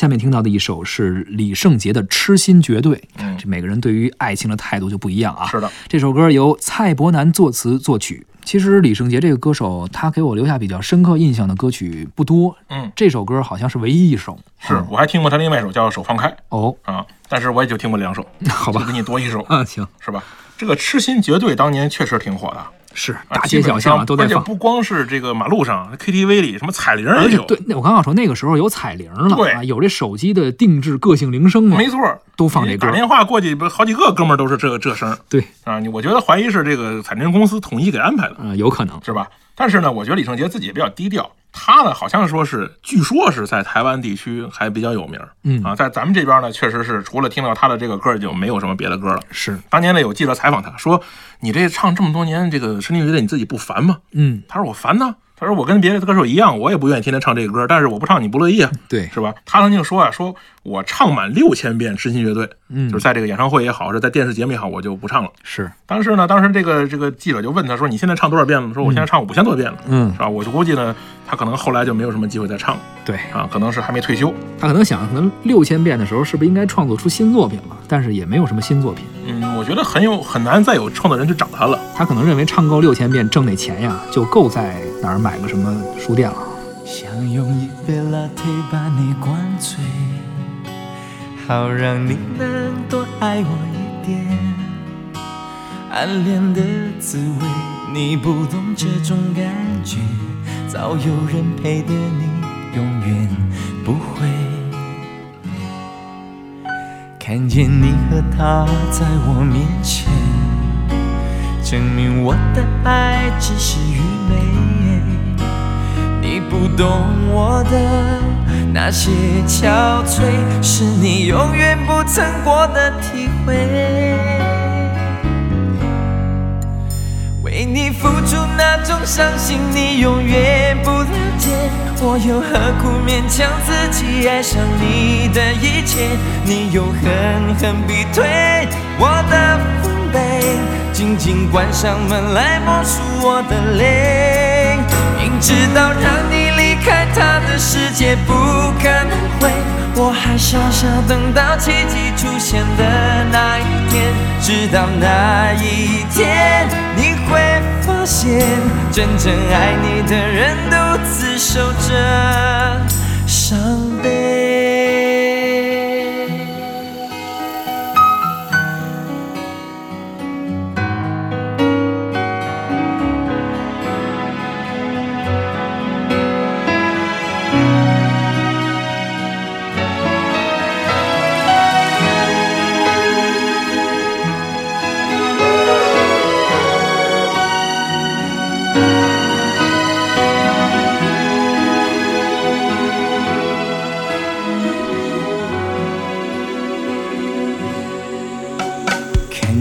下面听到的一首是李圣杰的《痴心绝对》。嗯这每个人对于爱情的态度就不一样啊。是的，这首歌由蔡伯南作词作曲。其实李圣杰这个歌手，他给我留下比较深刻印象的歌曲不多，嗯，这首歌好像是唯一一首。是我还听过他另外一首叫《手放开》哦，啊，但是我也就听过两首，好吧就给你多一首，啊，行，是吧？这个《痴心绝对》当年确实挺火的，是啊大街小巷啊都在放。而且不光是这个马路上，KTV 里什么彩铃也有，对，那我刚刚说那个时候有彩铃了，对啊，有这手机的定制个性铃声了，没错，都放这歌打电话过去，不好几个哥们儿都是这这声对，啊！你我觉得怀疑是这个彩铃公司统一给安排的，啊，有可能。是吧？但是呢，我觉得李圣杰自己也比较低调，他呢好像说是，据说是在台湾地区还比较有名儿，嗯啊，在咱们这边呢，确实是除了听到他的这个歌儿，就没有什么别的歌了。是，当年呢，有记者采访他说：“你这唱这么多年这个深情乐队，你自己不烦吗嗯，？”他说：“我烦呐。”他说：“我跟别的歌手一样，我也不愿意天天唱这个歌，但是我不唱你不乐意啊，对，是吧？”他曾经说啊：“说我唱满六千遍《痴心乐队》，嗯就是在这个演唱会也好，是在电视节目也好，我就不唱了。是，当时呢，当时这个这个记者就问他说：“你现在唱多少遍了？”说：“我现在唱五千多遍了，嗯是，吧？”我就估计呢，他可能后来就没有什么机会再唱了对啊，可能是还没退休。他可能想，可能六千遍的时候，是不是应该创作出新作品了？但是也没有什么新作品。嗯，我觉得很有很难再有创作人去找他了。他可能认为唱够六千遍挣那钱呀，就够在哪儿买个什么书店了。想用一杯 latte 把你灌醉，好让你能多爱我一点。暗恋的滋味，你不懂这种感觉，早有人陪的你永远不会。看见你和他在我面前，证明我的爱只是愚昧。你不懂我的那些憔悴，是你永远不曾过的体会。为你付出那种伤心，你永远。我又何苦勉强自己爱上你的一切？你又狠狠逼退我的防备，紧紧关上门来默数我的泪。明知道让你离开他的世界不可，我还傻傻等到奇迹出现的那一天。直到那一天，你会发现，真正爱你的人独自守着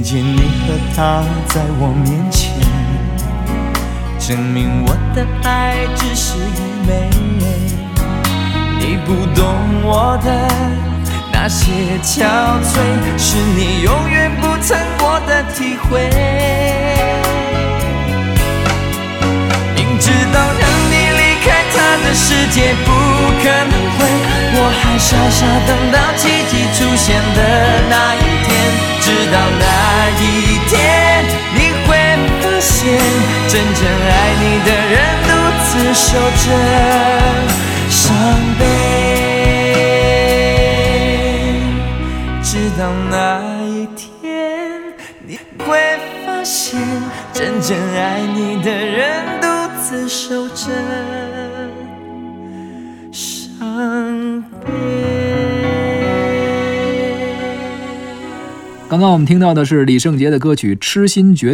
见你和他在我面前，证明我的爱只是愚昧。你不懂我的那些憔悴，是你永远不曾过的体会。明知道让你离开他的世界不可能会，我还傻傻等到奇迹出现的那一天。直到那真正爱你的人独自守着伤悲。直到那一天，你会发现，真正爱你的人独自守着伤悲。刚刚我们听到的是李圣杰的歌曲《痴心绝》。